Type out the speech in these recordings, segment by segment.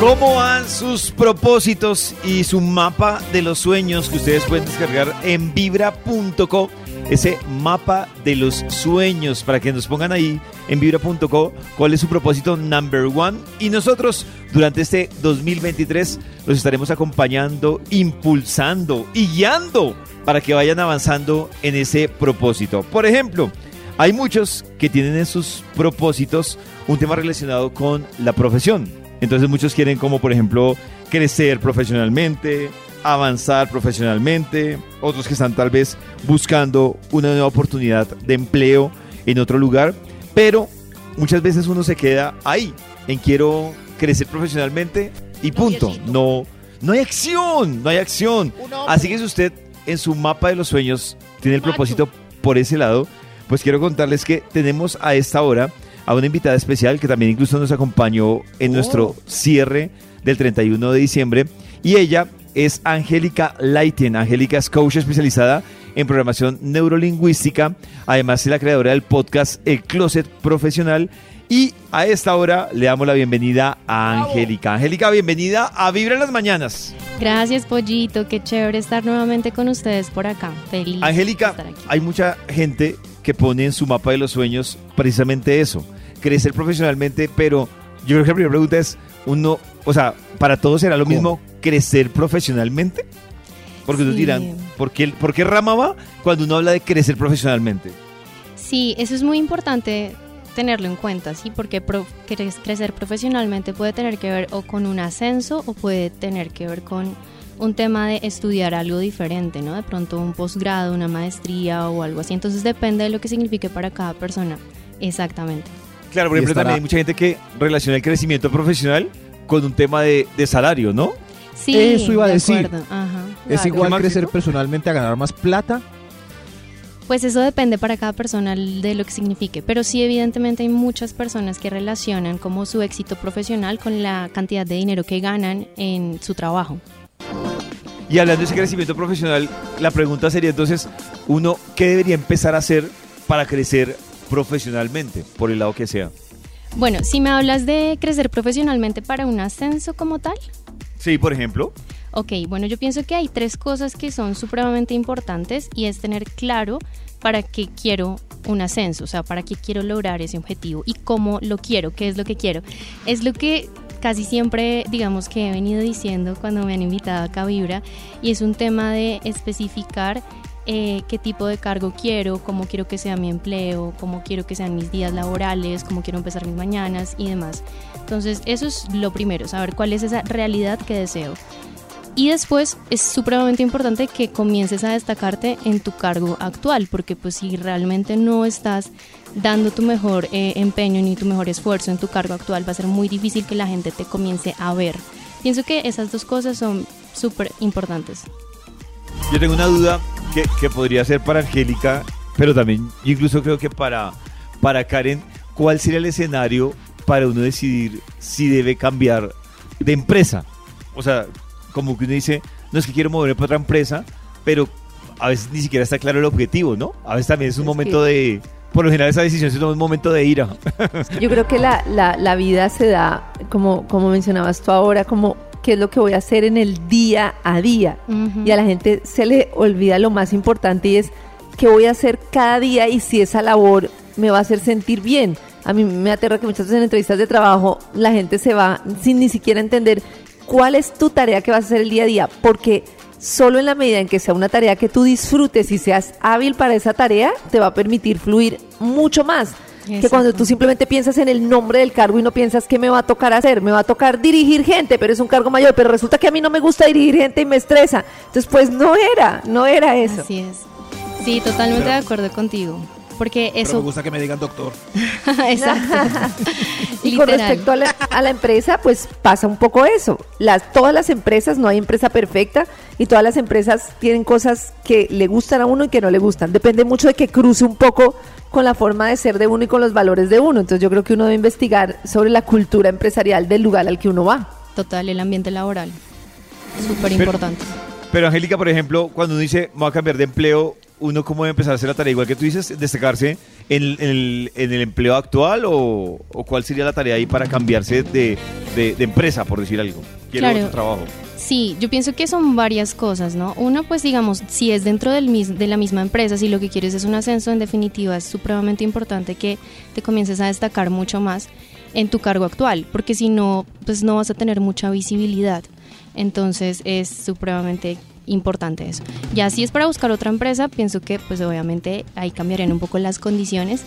¿Cómo van sus propósitos y su mapa de los sueños que ustedes pueden descargar en vibra.co? Ese mapa de los sueños para que nos pongan ahí en vibra.co cuál es su propósito number one. Y nosotros durante este 2023 los estaremos acompañando, impulsando y guiando para que vayan avanzando en ese propósito. Por ejemplo, hay muchos que tienen en sus propósitos un tema relacionado con la profesión. Entonces muchos quieren como por ejemplo crecer profesionalmente, avanzar profesionalmente, otros que están tal vez buscando una nueva oportunidad de empleo en otro lugar, pero muchas veces uno se queda ahí, en quiero crecer profesionalmente y punto. No, no hay acción, no hay acción. Así que si usted en su mapa de los sueños tiene el propósito por ese lado, pues quiero contarles que tenemos a esta hora a una invitada especial que también incluso nos acompañó en Oh. nuestro cierre del 31 de diciembre. Y ella es Angélica Leiten. Angélica es coach especializada en programación neurolingüística. Además es la creadora del podcast El Closet Profesional. Y a esta hora le damos la bienvenida a Angélica. Angélica, bienvenida a Vibra en las Mañanas. Gracias, Pollito. Qué chévere estar nuevamente con ustedes por acá. Feliz. Angélica, hay mucha gente que pone en su mapa de los sueños precisamente eso, crecer profesionalmente, pero yo creo que la primera pregunta es, uno, o sea, para todos será lo mismo crecer profesionalmente? Porque nos dirán, ¿por qué, ¿por qué rama va cuando uno habla de crecer profesionalmente? Sí, eso es muy importante tenerlo en cuenta, ¿sí? Porque pro- crecer profesionalmente puede tener que ver o con un ascenso o puede tener que ver con un tema de estudiar algo diferente, ¿no? De pronto un posgrado, una maestría o algo así. Entonces depende de lo que signifique para cada persona. Exactamente. Claro, por Y ejemplo, estará- también hay mucha gente que relaciona el crecimiento profesional con un tema de, de salario, ¿no? Sí, Eso iba a de decir. acuerdo, ajá. Es Claro. igual ¿Qué, crecer personalmente a ganar más plata. Pues eso depende para cada persona de lo que signifique, pero sí evidentemente hay muchas personas que relacionan como su éxito profesional con la cantidad de dinero que ganan en su trabajo. Y hablando de ese crecimiento profesional, la pregunta sería entonces, uno, ¿qué debería empezar a hacer para crecer profesionalmente, por el lado que sea? Bueno, si me hablas de crecer profesionalmente para un ascenso como tal, Sí, por ejemplo. ok, bueno, yo pienso que hay tres cosas que son supremamente importantes y es tener claro para qué quiero un ascenso, o sea, para qué quiero lograr ese objetivo y cómo lo quiero, qué es lo que quiero. Es lo que casi siempre, digamos que he venido diciendo cuando me han invitado a Vibra y es un tema de especificar eh, qué tipo de cargo quiero, cómo quiero que sea mi empleo, cómo quiero que sean mis días laborales, cómo quiero empezar mis mañanas y demás. Entonces, eso es lo primero, saber cuál es esa realidad que deseo. Y después es supremamente importante que comiences a destacarte en tu cargo actual, porque pues si realmente no estás dando tu mejor eh, empeño ni tu mejor esfuerzo en tu cargo actual, va a ser muy difícil que la gente te comience a ver. Pienso que esas dos cosas son súper importantes. Yo tengo una duda que, que podría ser para Angélica, pero también incluso creo que para, para Karen, ¿cuál sería el escenario para uno decidir si debe cambiar de empresa? O sea, como que uno dice, no es que quiero moverme para otra empresa, pero a veces ni siquiera está claro el objetivo, ¿no? A veces también es un Es momento que- de... Por lo general esa decisión es un momento de ira. Yo creo que la, la, la vida se da, como, como mencionabas tú ahora, como qué es lo que voy a hacer en el día a día. Ujú. Y a la gente se le olvida lo más importante y es qué voy a hacer cada día y si esa labor me va a hacer sentir bien. A mí me aterra que muchas veces en entrevistas de trabajo la gente se va sin ni siquiera entender cuál es tu tarea que vas a hacer el día a día, porque solo en la medida en que sea una tarea que tú disfrutes y seas hábil para esa tarea, te va a permitir fluir mucho más. Que cuando tú simplemente piensas en el nombre del cargo y no piensas qué me va a tocar hacer, me va a tocar dirigir gente, pero es un cargo mayor, pero resulta que a mí no me gusta dirigir gente y me estresa. Entonces, pues no era, no era eso. Así es. Sí, totalmente de acuerdo contigo. Porque Pero me eso... gusta que me digan doctor. Exacto. Y con respecto a la, a la empresa, pues pasa un poco eso. Las, todas las empresas, no hay empresa perfecta y todas las empresas tienen cosas que le gustan a uno y que no le gustan. Depende mucho de que cruce un poco con la forma de ser de uno y con los valores de uno. Entonces yo creo que uno debe investigar sobre la cultura empresarial del lugar al que uno va. Total, el ambiente laboral. Súper Pero- importante. Pero Angélica, por ejemplo, cuando uno dice, me voy a cambiar de empleo, uno cómo debe empezar a hacer la tarea? Igual que tú dices, destacarse en, el- en el, en el empleo actual o, o cuál sería la tarea ahí para cambiarse de, de- de empresa, por decir algo. Quiero Claro. otro trabajo. Sí, yo pienso que son varias cosas, ¿no? Uno, pues digamos, si es dentro del mis- de la misma empresa, si lo que quieres es un ascenso, en definitiva es supremamente importante que te comiences a destacar mucho más en tu cargo actual, porque si no, pues no vas a tener mucha visibilidad. Entonces es supremamente importante eso. Ya si es para buscar otra empresa, pienso que pues obviamente ahí cambiarían un poco las condiciones,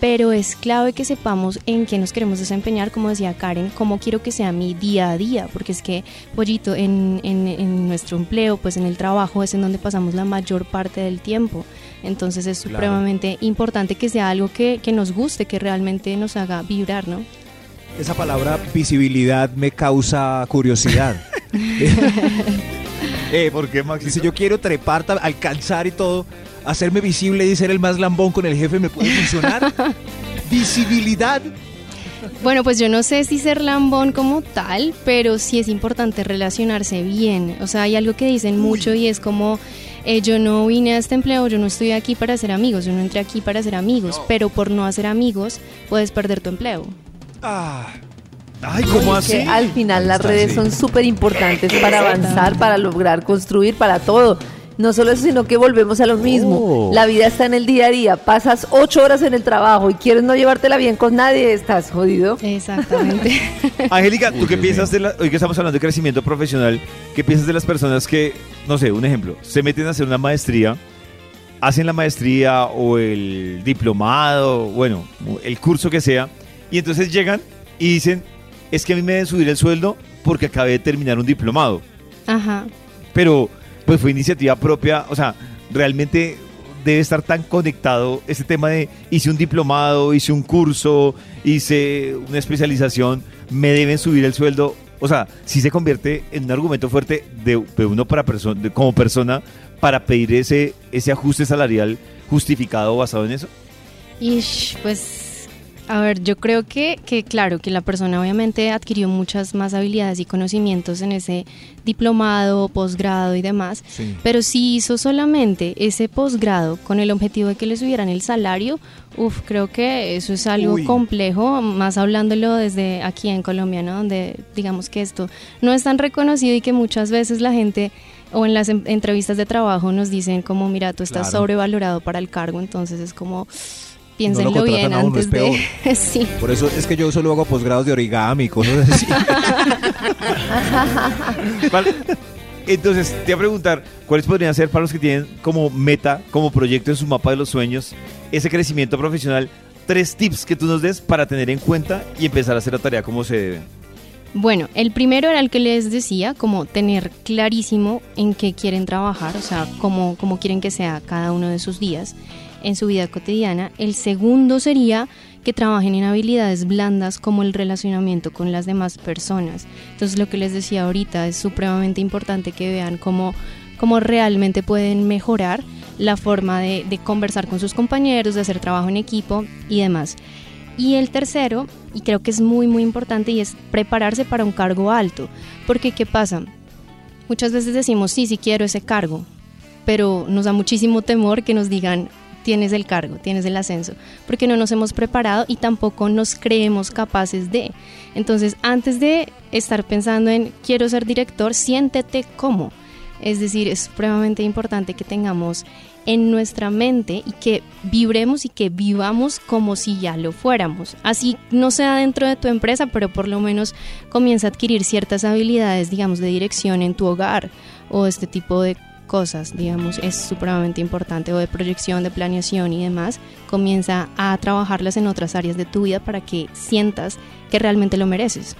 pero es clave que sepamos en qué nos queremos desempeñar, como decía Karen, cómo quiero que sea mi día a día, porque es que, pollito, en, en- en nuestro empleo, pues en el trabajo es en donde pasamos la mayor parte del tiempo. Entonces es Claro. supremamente importante que sea algo que, que nos guste, que realmente nos haga vibrar, ¿no? Esa palabra visibilidad me causa curiosidad. eh, ¿Por qué, Maxi? si yo quiero trepar, alcanzar y todo, hacerme visible y ser el más lambón con el jefe, ¿me puede funcionar? Visibilidad. Bueno, pues yo no sé si ser lambón como tal, pero sí es importante relacionarse bien. O sea, hay algo que dicen mucho y es como, eh, yo no vine a este empleo, yo no estoy aquí para ser amigos, yo no entré aquí para ser amigos, pero por no hacer amigos puedes perder tu empleo. Ah, Ay, ¿cómo Es que así? al final las redes así. son súper importantes para avanzar, para lograr construir, para todo. No solo eso, sino que volvemos a lo mismo. Oh. La vida está en el día a día. Pasas ocho horas en el trabajo y quieres no llevártela bien con nadie, estás jodido. Exactamente. Angélica, ¿tú Uy, qué Dios piensas de la, hoy que estamos hablando de crecimiento profesional, qué piensas de las personas que, no sé, un ejemplo, se meten a hacer una maestría, hacen la maestría o el diplomado, bueno, el curso que sea, y entonces llegan y dicen, es que a mí me deben subir el sueldo porque acabé de terminar un diplomado, Ajá. pero pues fue iniciativa propia, o sea, realmente debe estar tan conectado ese tema de hice un diplomado, hice un curso, hice una especialización, me deben subir el sueldo. O sea, si se convierte en un argumento fuerte de, de uno para perso- de- como persona para pedir ese, ese ajuste salarial justificado basado en eso. Y pues, a ver, yo creo que, que, claro, que la persona obviamente adquirió muchas más habilidades y conocimientos en ese diplomado, posgrado y demás, sí. pero si hizo solamente ese posgrado con el objetivo de que le subieran el salario, uff, creo que eso es algo Uy. complejo, más hablándolo desde aquí en Colombia, ¿no? Donde digamos que esto no es tan reconocido y que muchas veces la gente o en las em- entrevistas de trabajo nos dicen como, mira, tú estás Claro. sobrevalorado para el cargo, entonces es como, piénsenlo contratan bien a uno, antes es de... sí. Por eso es que yo solo hago posgrados de origami, cosas así. Vale. Entonces, te voy a preguntar, ¿cuáles podrían ser para los que tienen como meta, como proyecto en su mapa de los sueños, ese crecimiento profesional? Tres tips que tú nos des para tener en cuenta y empezar a hacer la tarea como se debe. Bueno, el primero era el que les decía, como tener clarísimo en qué quieren trabajar, o sea, cómo, cómo quieren que sea cada uno de sus días en su vida cotidiana. El segundo sería que trabajen en habilidades blandas como el relacionamiento con las demás personas. Entonces, lo que les decía ahorita es supremamente importante que vean cómo, cómo realmente pueden mejorar la forma de, de conversar con sus compañeros, de hacer trabajo en equipo y demás. Y el tercero, y creo que es muy muy importante, y es prepararse para un cargo alto. Porque ¿qué pasa? Muchas veces decimos, sí, sí quiero ese cargo, pero nos da muchísimo temor que nos digan, tienes el cargo, tienes el ascenso, porque no nos hemos preparado y tampoco nos creemos capaces de. Entonces, antes de estar pensando en quiero ser director, siéntete como. Es decir, es supremamente importante que tengamos en nuestra mente y que vibremos y que vivamos como si ya lo fuéramos. Así no sea dentro de tu empresa, pero por lo menos comienza a adquirir ciertas habilidades, digamos, de dirección en tu hogar o este tipo de cosas, digamos, es supremamente importante, o de proyección, de planeación y demás, comienza a trabajarlas en otras áreas de tu vida para que sientas que realmente lo mereces.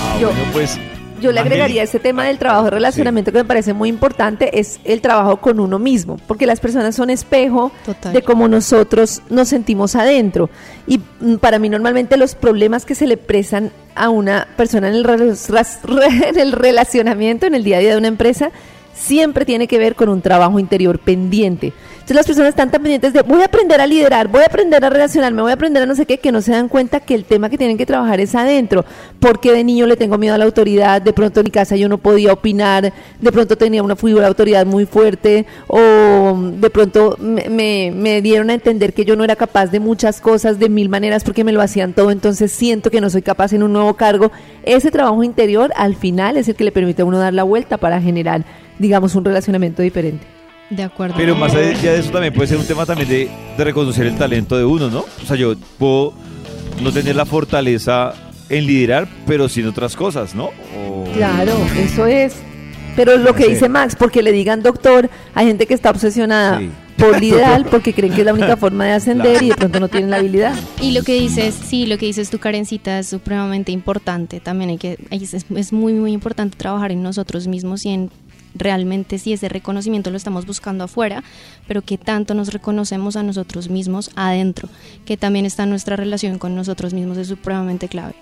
Ah, Yo- bueno, pues Yo le agregaría ese tema del trabajo de relacionamiento que me parece muy importante, es el trabajo con uno mismo, porque las personas son espejo Total. de cómo nosotros nos sentimos adentro. Y mm, para mí normalmente los problemas que se le presan a una persona en el, en el relacionamiento, en el día a día de una empresa, siempre tiene que ver con un trabajo interior pendiente. Entonces las personas están tan pendientes de voy a aprender a liderar, voy a aprender a relacionarme, voy a aprender a no sé qué, que no se dan cuenta que el tema que tienen que trabajar es adentro. Porque de niño le tengo miedo a la autoridad, de pronto en mi casa yo no podía opinar, de pronto tenía una figura de autoridad muy fuerte, o de pronto me, me, me dieron a entender que yo no era capaz de muchas cosas de mil maneras porque me lo hacían todo, entonces siento que no soy capaz en un nuevo cargo. Ese trabajo interior al final es el que le permite a uno dar la vuelta para generar, digamos, un relacionamiento diferente. De acuerdo. Pero más allá de eso también puede ser un tema también de, de reconocer el talento de uno, ¿no? O sea, yo puedo no tener la fortaleza en liderar, pero sin otras cosas, ¿no? O- Claro, eso es. Pero lo que Sí. dice Max, porque le digan doctor, hay gente que está obsesionada Sí. por liderar porque creen que es la única forma de ascender y de pronto no tienen la habilidad. Y lo que dices, sí, lo que dices tu carencita es supremamente importante. También hay que, es, es muy, muy importante trabajar en nosotros mismos y en realmente si ese reconocimiento lo estamos buscando afuera, pero que tanto nos reconocemos a nosotros mismos adentro, que también está nuestra relación con nosotros mismos es supremamente clave.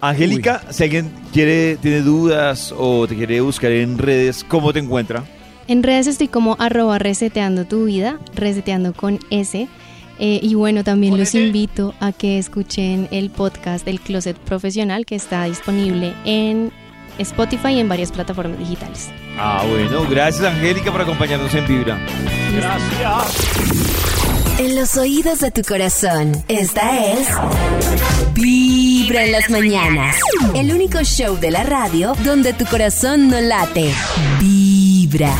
Angélica, si alguien quiere, tiene dudas o te quiere buscar en redes, ¿cómo te encuentra? En redes estoy como arroba reseteando tu vida, reseteando con S. Eh, y bueno, también los invito a que escuchen el podcast El Closet Profesional que está disponible en Spotify y en varias plataformas digitales. Ah, bueno, gracias Angélica por acompañarnos en Vibra. En los oídos de tu corazón, esta es Vibra en las mañanas. El único show de la radio donde tu corazón no late. Vibra.